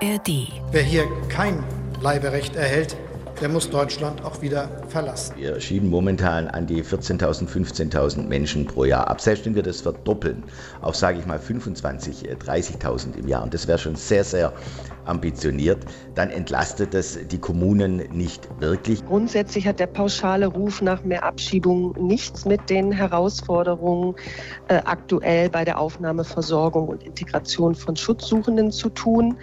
ARD. Wer hier kein Bleiberecht erhält, der muss Deutschland auch wieder verlassen. Wir schieben momentan an die 14.000, 15.000 Menschen pro Jahr ab. Selbst wenn wir das verdoppeln auf, sage ich mal, 25.000, 30.000 im Jahr, und das wäre schon sehr, sehr ambitioniert, dann entlastet das die Kommunen nicht wirklich. Grundsätzlich hat der pauschale Ruf nach mehr Abschiebung nichts mit den Herausforderungen äh, aktuell bei der Aufnahme, Versorgung und Integration von Schutzsuchenden zu tun.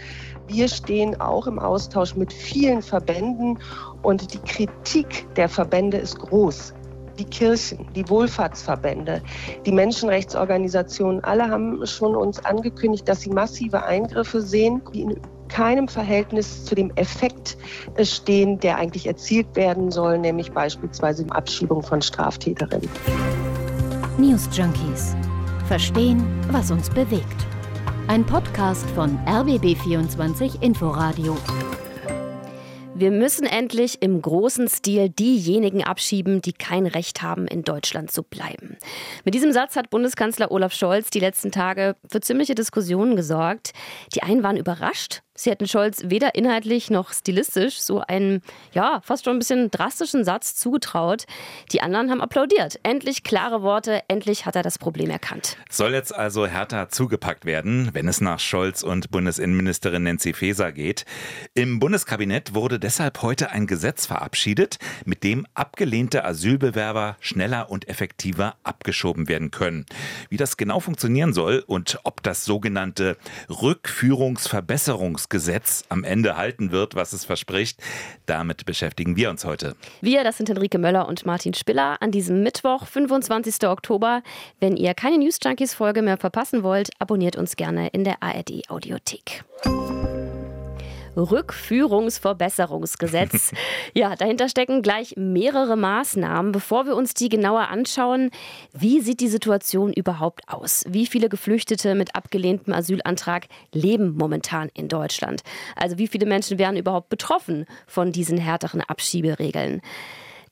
Wir stehen auch im Austausch mit vielen Verbänden und die Kritik der Verbände ist groß. Die Kirchen, die Wohlfahrtsverbände, die Menschenrechtsorganisationen, alle haben schon uns angekündigt, dass sie massive Eingriffe sehen, die in keinem Verhältnis zu dem Effekt stehen, der eigentlich erzielt werden soll, nämlich beispielsweise die Abschiebung von Straftäterinnen. News Junkies. Verstehen, was uns bewegt. Ein Podcast von RBB24 Inforadio. Wir müssen endlich im großen Stil diejenigen abschieben, die kein Recht haben, in Deutschland zu bleiben. Mit diesem Satz hat Bundeskanzler Olaf Scholz die letzten Tage für ziemliche Diskussionen gesorgt. Die einen waren überrascht, Sie hätten Scholz weder inhaltlich noch stilistisch so einen, ja, fast schon ein bisschen drastischen Satz zugetraut. Die anderen haben applaudiert. Endlich klare Worte, endlich hat er das Problem erkannt. Soll jetzt also härter zugepackt werden, wenn es nach Scholz und Bundesinnenministerin Nancy Faeser geht. Im Bundeskabinett wurde deshalb heute ein Gesetz verabschiedet, mit dem abgelehnte Asylbewerber schneller und effektiver abgeschoben werden können. Wie das genau funktionieren soll und ob das sogenannte Rückführungsverbesserungs Gesetz am Ende halten wird, was es verspricht. Damit beschäftigen wir uns heute. Wir, das sind Henrike Möller und Martin Spiller, an diesem Mittwoch, 25. Oktober. Wenn ihr keine News Junkies Folge mehr verpassen wollt, abonniert uns gerne in der ARD Audiothek. Rückführungsverbesserungsgesetz. ja, dahinter stecken gleich mehrere Maßnahmen. Bevor wir uns die genauer anschauen, wie sieht die Situation überhaupt aus? Wie viele Geflüchtete mit abgelehntem Asylantrag leben momentan in Deutschland? Also wie viele Menschen wären überhaupt betroffen von diesen härteren Abschieberegeln?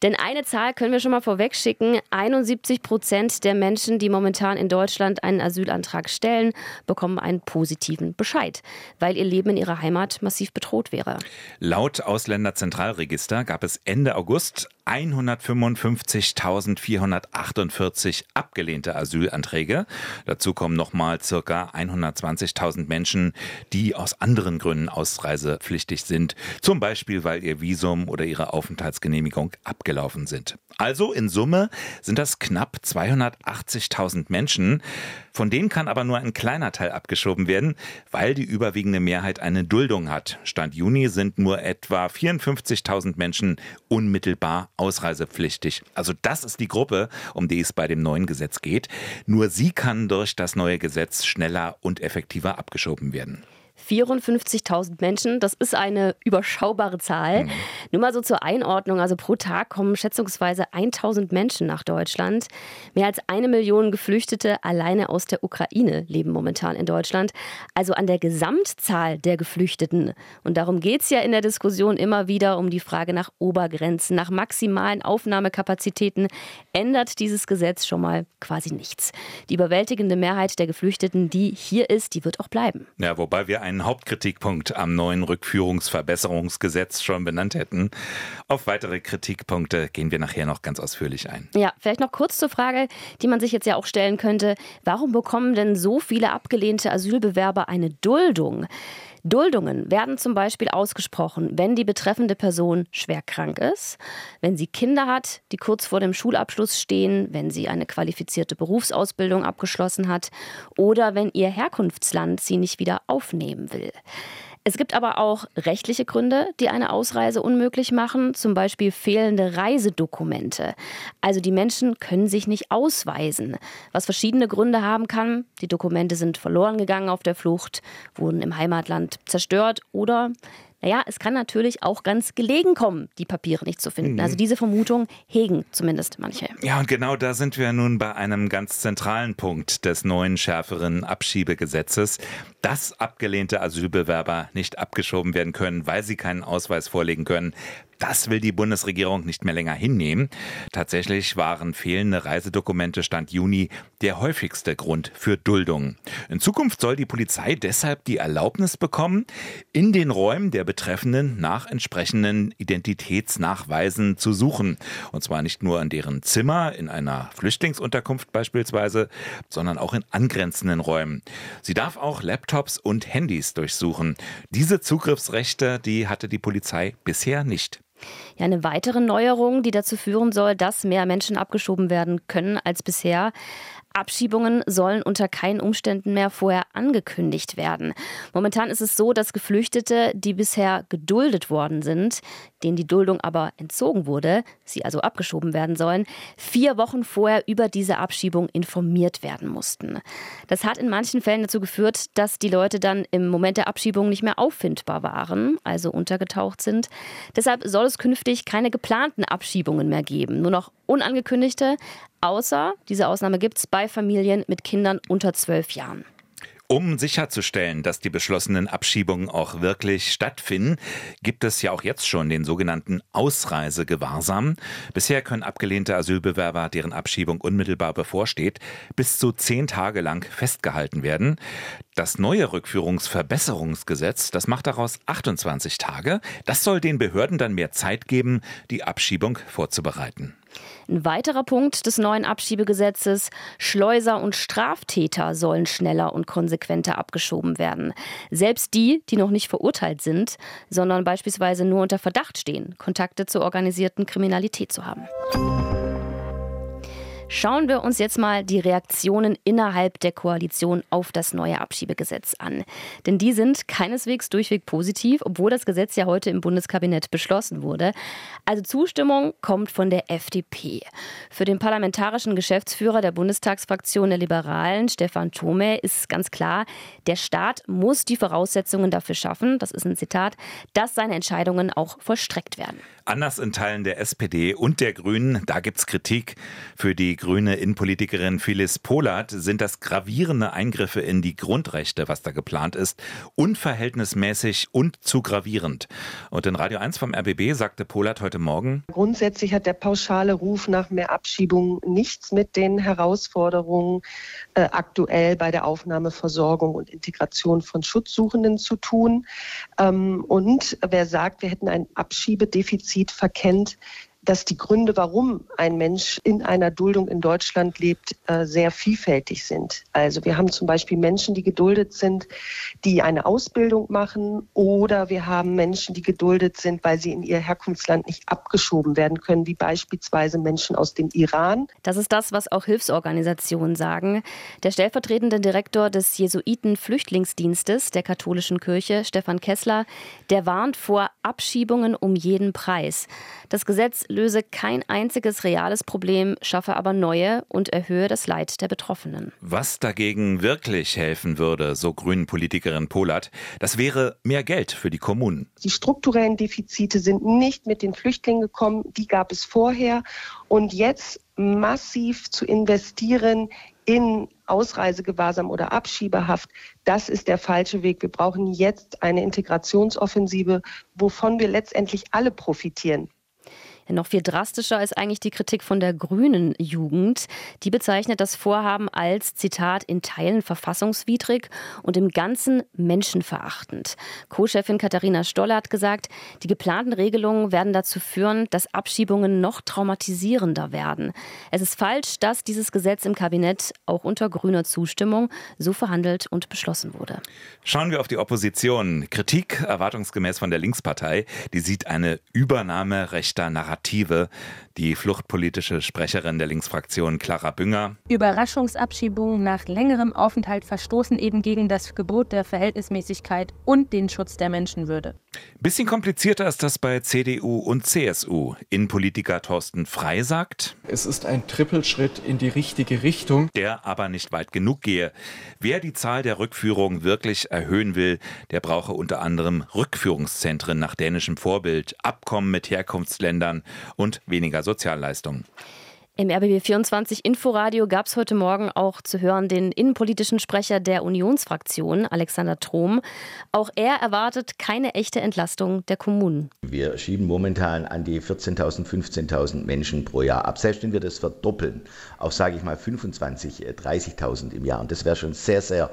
Denn eine Zahl können wir schon mal vorweg schicken. 71 Prozent der Menschen, die momentan in Deutschland einen Asylantrag stellen, bekommen einen positiven Bescheid, weil ihr Leben in ihrer Heimat massiv bedroht wäre. Laut Ausländerzentralregister gab es Ende August 155.448 abgelehnte Asylanträge. Dazu kommen nochmal circa 120.000 Menschen, die aus anderen Gründen ausreisepflichtig sind. Zum Beispiel, weil ihr Visum oder ihre Aufenthaltsgenehmigung abgelaufen sind. Also in Summe sind das knapp 280.000 Menschen. Von denen kann aber nur ein kleiner Teil abgeschoben werden, weil die überwiegende Mehrheit eine Duldung hat. Stand Juni sind nur etwa 54.000 Menschen unmittelbar ausreisepflichtig. Also das ist die Gruppe, um die es bei dem neuen Gesetz geht. Nur sie kann durch das neue Gesetz schneller und effektiver abgeschoben werden. 54.000 Menschen, das ist eine überschaubare Zahl. Mhm. Nur mal so zur Einordnung, also pro Tag kommen schätzungsweise 1000 Menschen nach Deutschland. Mehr als eine Million Geflüchtete alleine aus der Ukraine leben momentan in Deutschland. Also an der Gesamtzahl der Geflüchteten. Und darum geht es ja in der Diskussion immer wieder um die Frage nach Obergrenzen, nach maximalen Aufnahmekapazitäten. Ändert dieses Gesetz schon mal quasi nichts. Die überwältigende Mehrheit der Geflüchteten, die hier ist, die wird auch bleiben. Ja, wobei wir einen Hauptkritikpunkt am neuen Rückführungsverbesserungsgesetz schon benannt hätten. Auf weitere Kritikpunkte gehen wir nachher noch ganz ausführlich ein. Ja, vielleicht noch kurz zur Frage, die man sich jetzt ja auch stellen könnte. Warum bekommen denn so viele abgelehnte Asylbewerber eine Duldung? Duldungen werden zum Beispiel ausgesprochen, wenn die betreffende Person schwer krank ist, wenn sie Kinder hat, die kurz vor dem Schulabschluss stehen, wenn sie eine qualifizierte Berufsausbildung abgeschlossen hat oder wenn ihr Herkunftsland sie nicht wieder aufnehmen will. Es gibt aber auch rechtliche Gründe, die eine Ausreise unmöglich machen, zum Beispiel fehlende Reisedokumente. Also die Menschen können sich nicht ausweisen, was verschiedene Gründe haben kann. Die Dokumente sind verloren gegangen auf der Flucht, wurden im Heimatland zerstört oder naja, es kann natürlich auch ganz gelegen kommen, die Papiere nicht zu finden. Mhm. Also diese Vermutung hegen zumindest manche. Ja, und genau da sind wir nun bei einem ganz zentralen Punkt des neuen schärferen Abschiebegesetzes, dass abgelehnte Asylbewerber nicht abgeschoben werden können, weil sie keinen Ausweis vorlegen können. Das will die Bundesregierung nicht mehr länger hinnehmen. Tatsächlich waren fehlende Reisedokumente Stand Juni der häufigste Grund für Duldung. In Zukunft soll die Polizei deshalb die Erlaubnis bekommen, in den Räumen der Betreffenden nach entsprechenden Identitätsnachweisen zu suchen. Und zwar nicht nur in deren Zimmer, in einer Flüchtlingsunterkunft beispielsweise, sondern auch in angrenzenden Räumen. Sie darf auch Laptops und Handys durchsuchen. Diese Zugriffsrechte, die hatte die Polizei bisher nicht. Ja, eine weitere Neuerung, die dazu führen soll, dass mehr Menschen abgeschoben werden können als bisher. Abschiebungen sollen unter keinen Umständen mehr vorher angekündigt werden. Momentan ist es so, dass Geflüchtete, die bisher geduldet worden sind, denen die Duldung aber entzogen wurde, sie also abgeschoben werden sollen, vier Wochen vorher über diese Abschiebung informiert werden mussten. Das hat in manchen Fällen dazu geführt, dass die Leute dann im Moment der Abschiebung nicht mehr auffindbar waren, also untergetaucht sind. Deshalb soll es künftig keine geplanten Abschiebungen mehr geben, nur noch unangekündigte, außer, diese Ausnahme gibt es bei Familien mit Kindern unter zwölf Jahren. Um sicherzustellen, dass die beschlossenen Abschiebungen auch wirklich stattfinden, gibt es ja auch jetzt schon den sogenannten Ausreisegewahrsam. Bisher können abgelehnte Asylbewerber, deren Abschiebung unmittelbar bevorsteht, bis zu zehn Tage lang festgehalten werden. Das neue Rückführungsverbesserungsgesetz, das macht daraus 28 Tage. Das soll den Behörden dann mehr Zeit geben, die Abschiebung vorzubereiten. Ein weiterer Punkt des neuen Abschiebegesetzes, Schleuser und Straftäter sollen schneller und konsequenter abgeschoben werden. Selbst die, die noch nicht verurteilt sind, sondern beispielsweise nur unter Verdacht stehen, Kontakte zur organisierten Kriminalität zu haben. Schauen wir uns jetzt mal die Reaktionen innerhalb der Koalition auf das neue Abschiebegesetz an. Denn die sind keineswegs durchweg positiv, obwohl das Gesetz ja heute im Bundeskabinett beschlossen wurde. Also Zustimmung kommt von der FDP. Für den parlamentarischen Geschäftsführer der Bundestagsfraktion der Liberalen, Stefan Thome, ist ganz klar, der Staat muss die Voraussetzungen dafür schaffen, das ist ein Zitat, dass seine Entscheidungen auch vollstreckt werden. Anders in Teilen der SPD und der Grünen, da gibt es Kritik. Für die grüne Innenpolitikerin Phyllis Polat sind das gravierende Eingriffe in die Grundrechte, was da geplant ist, unverhältnismäßig und zu gravierend. Und in Radio 1 vom RBB sagte Polat heute Morgen, Grundsätzlich hat der pauschale Ruf nach mehr Abschiebung nichts mit den Herausforderungen äh, aktuell bei der Aufnahme, Versorgung und Integration von Schutzsuchenden zu tun. Ähm, und wer sagt, wir hätten ein Abschiebedefizit, verkennt, dass die Gründe, warum ein Mensch in einer Duldung in Deutschland lebt, äh, sehr vielfältig sind. Also wir haben zum Beispiel Menschen, die geduldet sind, die eine Ausbildung machen, oder wir haben Menschen, die geduldet sind, weil sie in ihr Herkunftsland nicht abgeschoben werden können, wie beispielsweise Menschen aus dem Iran. Das ist das, was auch Hilfsorganisationen sagen. Der stellvertretende Direktor des Jesuiten-Flüchtlingsdienstes der katholischen Kirche, Stefan Kessler, der warnt vor Abschiebungen um jeden Preis. Das Gesetz löse kein einziges reales Problem, schaffe aber neue und erhöhe das Leid der Betroffenen. Was dagegen wirklich helfen würde, so Grünen-Politikerin Polat, das wäre mehr Geld für die Kommunen. Die strukturellen Defizite sind nicht mit den Flüchtlingen gekommen, die gab es vorher. Und jetzt massiv zu investieren in Ausreisegewahrsam oder Abschiebehaft, das ist der falsche Weg. Wir brauchen jetzt eine Integrationsoffensive, wovon wir letztendlich alle profitieren. Ja, noch viel drastischer ist eigentlich die Kritik von der grünen Jugend. Die bezeichnet das Vorhaben als, Zitat, in Teilen verfassungswidrig und im Ganzen menschenverachtend. Co-Chefin Katharina Stoller hat gesagt, die geplanten Regelungen werden dazu führen, dass Abschiebungen noch traumatisierender werden. Es ist falsch, dass dieses Gesetz im Kabinett auch unter grüner Zustimmung so verhandelt und beschlossen wurde. Schauen wir auf die Opposition. Kritik erwartungsgemäß von der Linkspartei. Die sieht eine Übernahme rechter Narrative Narrative. Die fluchtpolitische Sprecherin der Linksfraktion Clara Bünger. Überraschungsabschiebungen nach längerem Aufenthalt verstoßen eben gegen das Gebot der Verhältnismäßigkeit und den Schutz der Menschenwürde. Bisschen komplizierter ist das bei CDU und CSU. Innenpolitiker Thorsten Frei sagt, es ist ein Trippelschritt in die richtige Richtung, der aber nicht weit genug gehe. Wer die Zahl der Rückführungen wirklich erhöhen will, der brauche unter anderem Rückführungszentren nach dänischem Vorbild, Abkommen mit Herkunftsländern und weniger Sozialleistungen. Im RBB24 Inforadio gab es heute Morgen auch zu hören den innenpolitischen Sprecher der Unionsfraktion, Alexander Trom. Auch er erwartet keine echte Entlastung der Kommunen. Wir schieben momentan an die 14.000, 15.000 Menschen pro Jahr ab. Selbst wenn wir das verdoppeln auf, sage ich mal, 25.000, 30.000 im Jahr, und das wäre schon sehr, sehr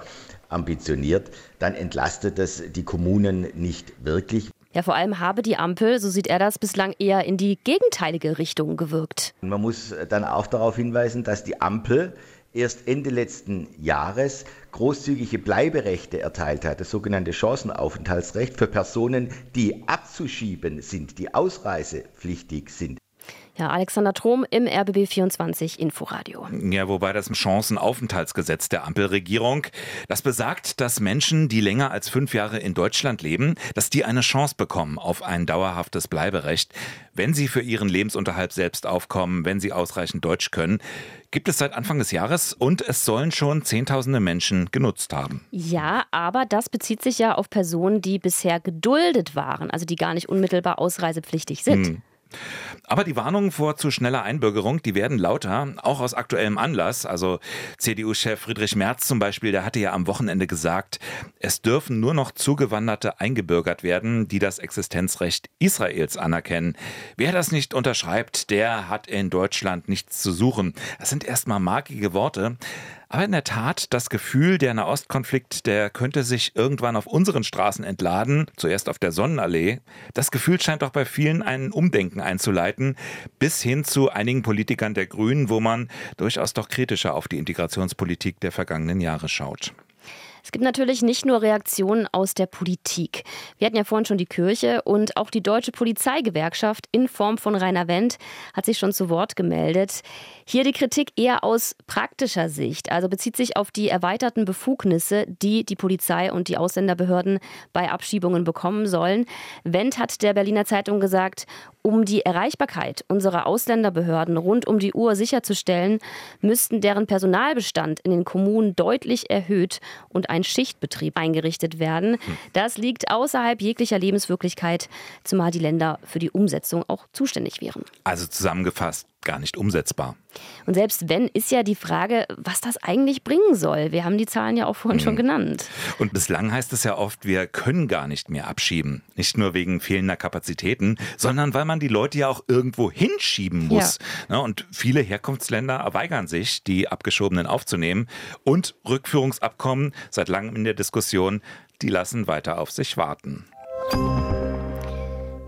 ambitioniert, dann entlastet das die Kommunen nicht wirklich. Ja, vor allem habe die Ampel, so sieht er das, bislang eher in die gegenteilige Richtung gewirkt. Man muss dann auch darauf hinweisen, dass die Ampel erst Ende letzten Jahres großzügige Bleiberechte erteilt hat, das sogenannte Chancenaufenthaltsrecht für Personen, die abzuschieben sind, die ausreisepflichtig sind. Ja, Alexander Trom im RBB 24 Inforadio. Ja, wobei das Chancenaufenthaltsgesetz der Ampelregierung, das besagt, dass Menschen, die länger als fünf Jahre in Deutschland leben, dass die eine Chance bekommen auf ein dauerhaftes Bleiberecht, wenn sie für ihren Lebensunterhalt selbst aufkommen, wenn sie ausreichend Deutsch können. Gibt es seit Anfang des Jahres und es sollen schon Zehntausende Menschen genutzt haben. Ja, aber das bezieht sich ja auf Personen, die bisher geduldet waren, also die gar nicht unmittelbar ausreisepflichtig sind. Hm. Aber die Warnungen vor zu schneller Einbürgerung, die werden lauter, auch aus aktuellem Anlass. Also CDU-Chef Friedrich Merz zum Beispiel, der hatte ja am Wochenende gesagt, es dürfen nur noch Zugewanderte eingebürgert werden, die das Existenzrecht Israels anerkennen. Wer das nicht unterschreibt, der hat in Deutschland nichts zu suchen. Das sind erstmal markige Worte. Aber in der Tat, das Gefühl, der Nahostkonflikt, der könnte sich irgendwann auf unseren Straßen entladen, zuerst auf der Sonnenallee. Das Gefühl scheint doch bei vielen ein Umdenken einzuleiten, bis hin zu einigen Politikern der Grünen, wo man durchaus doch kritischer auf die Integrationspolitik der vergangenen Jahre schaut. Es gibt natürlich nicht nur Reaktionen aus der Politik. Wir hatten ja vorhin schon die Kirche und auch die Deutsche Polizeigewerkschaft in Form von Rainer Wendt hat sich schon zu Wort gemeldet. Hier die Kritik eher aus praktischer Sicht, also bezieht sich auf die erweiterten Befugnisse, die die Polizei und die Ausländerbehörden bei Abschiebungen bekommen sollen. Wendt hat der Berliner Zeitung gesagt, um die Erreichbarkeit unserer Ausländerbehörden rund um die Uhr sicherzustellen, müssten deren Personalbestand in den Kommunen deutlich erhöht und ein Schichtbetrieb eingerichtet werden. Hm. Das liegt außerhalb jeglicher Lebenswirklichkeit, zumal die Länder für die Umsetzung auch zuständig wären. Also zusammengefasst, gar nicht umsetzbar. Und selbst wenn, ist ja die Frage, was das eigentlich bringen soll. Wir haben die Zahlen ja auch vorhin mhm. schon genannt. Und bislang heißt es ja oft, wir können gar nicht mehr abschieben. Nicht nur wegen fehlender Kapazitäten, sondern weil man die Leute ja auch irgendwo hinschieben muss. Ja. Und viele Herkunftsländer weigern sich, die Abgeschobenen aufzunehmen. Und Rückführungsabkommen, seit langem in der Diskussion, die lassen weiter auf sich warten.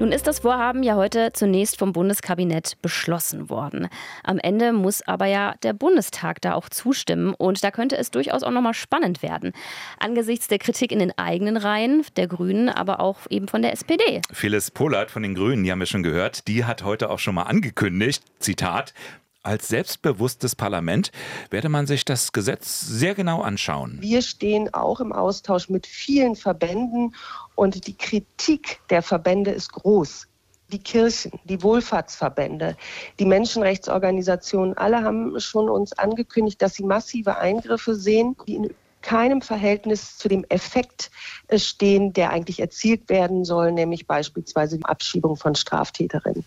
Nun ist das Vorhaben ja heute zunächst vom Bundeskabinett beschlossen worden. Am Ende muss aber ja der Bundestag da auch zustimmen und da könnte es durchaus auch nochmal spannend werden. Angesichts der Kritik in den eigenen Reihen der Grünen, aber auch eben von der SPD. Phyllis Pollard von den Grünen, die haben wir schon gehört, die hat heute auch schon mal angekündigt, Zitat, als selbstbewusstes Parlament werde man sich das Gesetz sehr genau anschauen. Wir stehen auch im Austausch mit vielen Verbänden und die Kritik der Verbände ist groß. Die Kirchen, die Wohlfahrtsverbände, die Menschenrechtsorganisationen, alle haben schon uns angekündigt, dass sie massive Eingriffe sehen, die in keinem Verhältnis zu dem Effekt äh, stehen, der eigentlich erzielt werden soll, nämlich beispielsweise die Abschiebung von Straftäterinnen.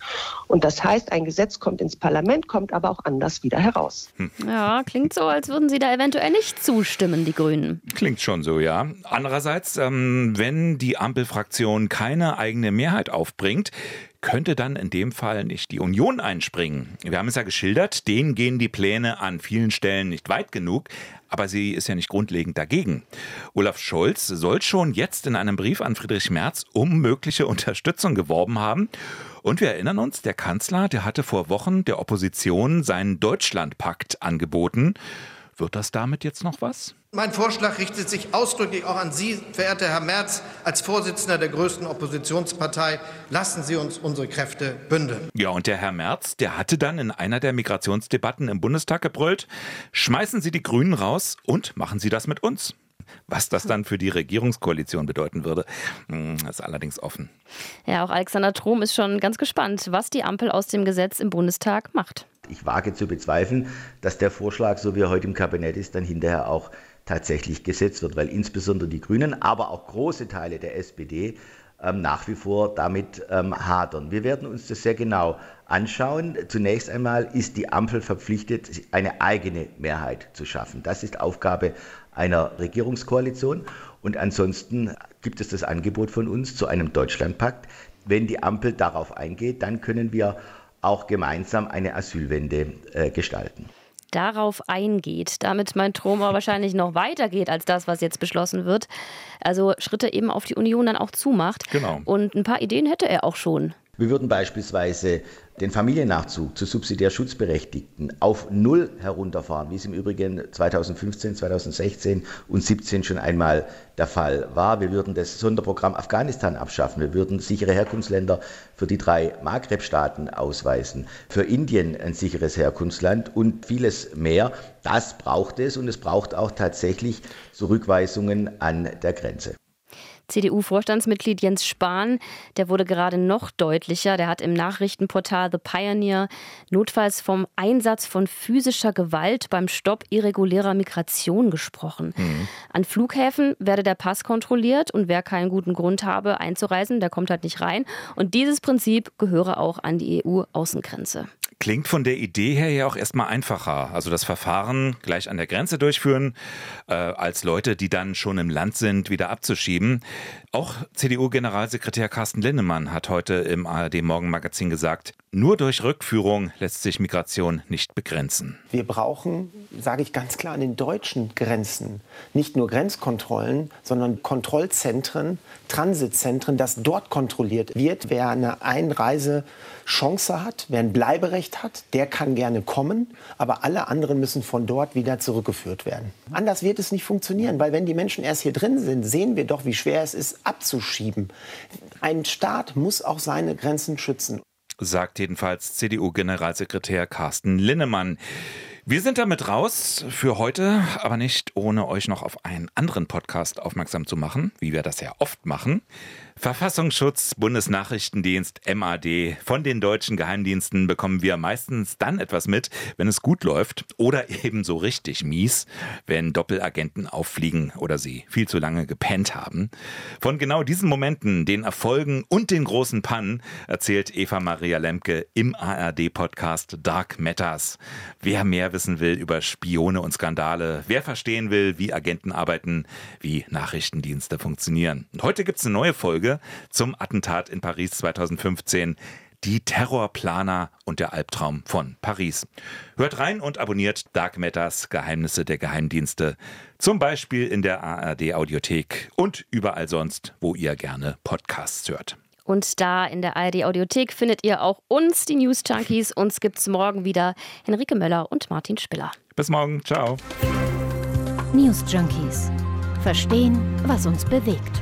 Und das heißt, ein Gesetz kommt ins Parlament, kommt aber auch anders wieder heraus. Hm. Ja, klingt so, als würden Sie da eventuell nicht zustimmen, die Grünen. Klingt schon so, ja. Andererseits, ähm, wenn die Ampelfraktion keine eigene Mehrheit aufbringt, könnte dann in dem Fall nicht die Union einspringen? Wir haben es ja geschildert, denen gehen die Pläne an vielen Stellen nicht weit genug, aber sie ist ja nicht grundlegend dagegen. Olaf Scholz soll schon jetzt in einem Brief an Friedrich Merz um mögliche Unterstützung geworben haben. Und wir erinnern uns, der Kanzler, der hatte vor Wochen der Opposition seinen Deutschlandpakt angeboten. Wird das damit jetzt noch was? Mein Vorschlag richtet sich ausdrücklich auch an Sie, verehrter Herr Merz, als Vorsitzender der größten Oppositionspartei. Lassen Sie uns unsere Kräfte bündeln. Ja, und der Herr Merz, der hatte dann in einer der Migrationsdebatten im Bundestag gebrüllt, schmeißen Sie die Grünen raus und machen Sie das mit uns. Was das dann für die Regierungskoalition bedeuten würde, hm, ist allerdings offen. Ja, auch Alexander Trom ist schon ganz gespannt, was die Ampel aus dem Gesetz im Bundestag macht. Ich wage zu bezweifeln, dass der Vorschlag, so wie er heute im Kabinett ist, dann hinterher auch tatsächlich gesetzt wird, weil insbesondere die Grünen, aber auch große Teile der SPD ähm, nach wie vor damit ähm, hadern. Wir werden uns das sehr genau anschauen. Zunächst einmal ist die Ampel verpflichtet, eine eigene Mehrheit zu schaffen. Das ist Aufgabe einer Regierungskoalition. Und ansonsten gibt es das Angebot von uns zu einem Deutschlandpakt. Wenn die Ampel darauf eingeht, dann können wir auch gemeinsam eine Asylwende äh, gestalten darauf eingeht, damit mein Troma wahrscheinlich noch weitergeht als das, was jetzt beschlossen wird. Also Schritte eben auf die Union dann auch zumacht. Genau. Und ein paar Ideen hätte er auch schon. Wir würden beispielsweise den Familiennachzug zu subsidiär Schutzberechtigten auf Null herunterfahren, wie es im Übrigen 2015, 2016 und 2017 schon einmal der Fall war. Wir würden das Sonderprogramm Afghanistan abschaffen. Wir würden sichere Herkunftsländer für die drei Maghreb-Staaten ausweisen, für Indien ein sicheres Herkunftsland und vieles mehr. Das braucht es und es braucht auch tatsächlich Zurückweisungen an der Grenze. CDU-Vorstandsmitglied Jens Spahn, der wurde gerade noch deutlicher. Der hat im Nachrichtenportal The Pioneer notfalls vom Einsatz von physischer Gewalt beim Stopp irregulärer Migration gesprochen. Mhm. An Flughäfen werde der Pass kontrolliert und wer keinen guten Grund habe einzureisen, der kommt halt nicht rein. Und dieses Prinzip gehöre auch an die EU-Außengrenze. Klingt von der Idee her ja auch erstmal einfacher. Also das Verfahren gleich an der Grenze durchführen, äh, als Leute, die dann schon im Land sind, wieder abzuschieben. Auch CDU-Generalsekretär Carsten Linnemann hat heute im ARD Morgenmagazin gesagt, nur durch Rückführung lässt sich Migration nicht begrenzen. Wir brauchen, sage ich ganz klar, an den deutschen Grenzen nicht nur Grenzkontrollen, sondern Kontrollzentren, Transitzentren, dass dort kontrolliert wird, wer eine Einreisechance hat, wer ein Bleiberecht hat, der kann gerne kommen, aber alle anderen müssen von dort wieder zurückgeführt werden. Anders wird es nicht funktionieren, weil wenn die Menschen erst hier drin sind, sehen wir doch, wie schwer es ist, abzuschieben. Ein Staat muss auch seine Grenzen schützen sagt jedenfalls CDU-Generalsekretär Carsten Linnemann. Wir sind damit raus für heute, aber nicht ohne euch noch auf einen anderen Podcast aufmerksam zu machen, wie wir das ja oft machen. Verfassungsschutz, Bundesnachrichtendienst, MAD. Von den deutschen Geheimdiensten bekommen wir meistens dann etwas mit, wenn es gut läuft oder eben so richtig mies, wenn Doppelagenten auffliegen oder sie viel zu lange gepennt haben. Von genau diesen Momenten, den Erfolgen und den großen Pannen erzählt Eva Maria Lemke im ARD-Podcast Dark Matters. Wer mehr wissen will über Spione und Skandale, wer verstehen will, wie Agenten arbeiten, wie Nachrichtendienste funktionieren. Und heute gibt es eine neue Folge Folge zum Attentat in Paris 2015. Die Terrorplaner und der Albtraum von Paris. Hört rein und abonniert Dark Matters Geheimnisse der Geheimdienste. Zum Beispiel in der ARD Audiothek und überall sonst, wo ihr gerne Podcasts hört. Und da in der ARD Audiothek findet ihr auch uns, die News Junkies. Uns gibt es morgen wieder Henrike Möller und Martin Spiller. Bis morgen. Ciao. News Junkies. Verstehen, was uns bewegt.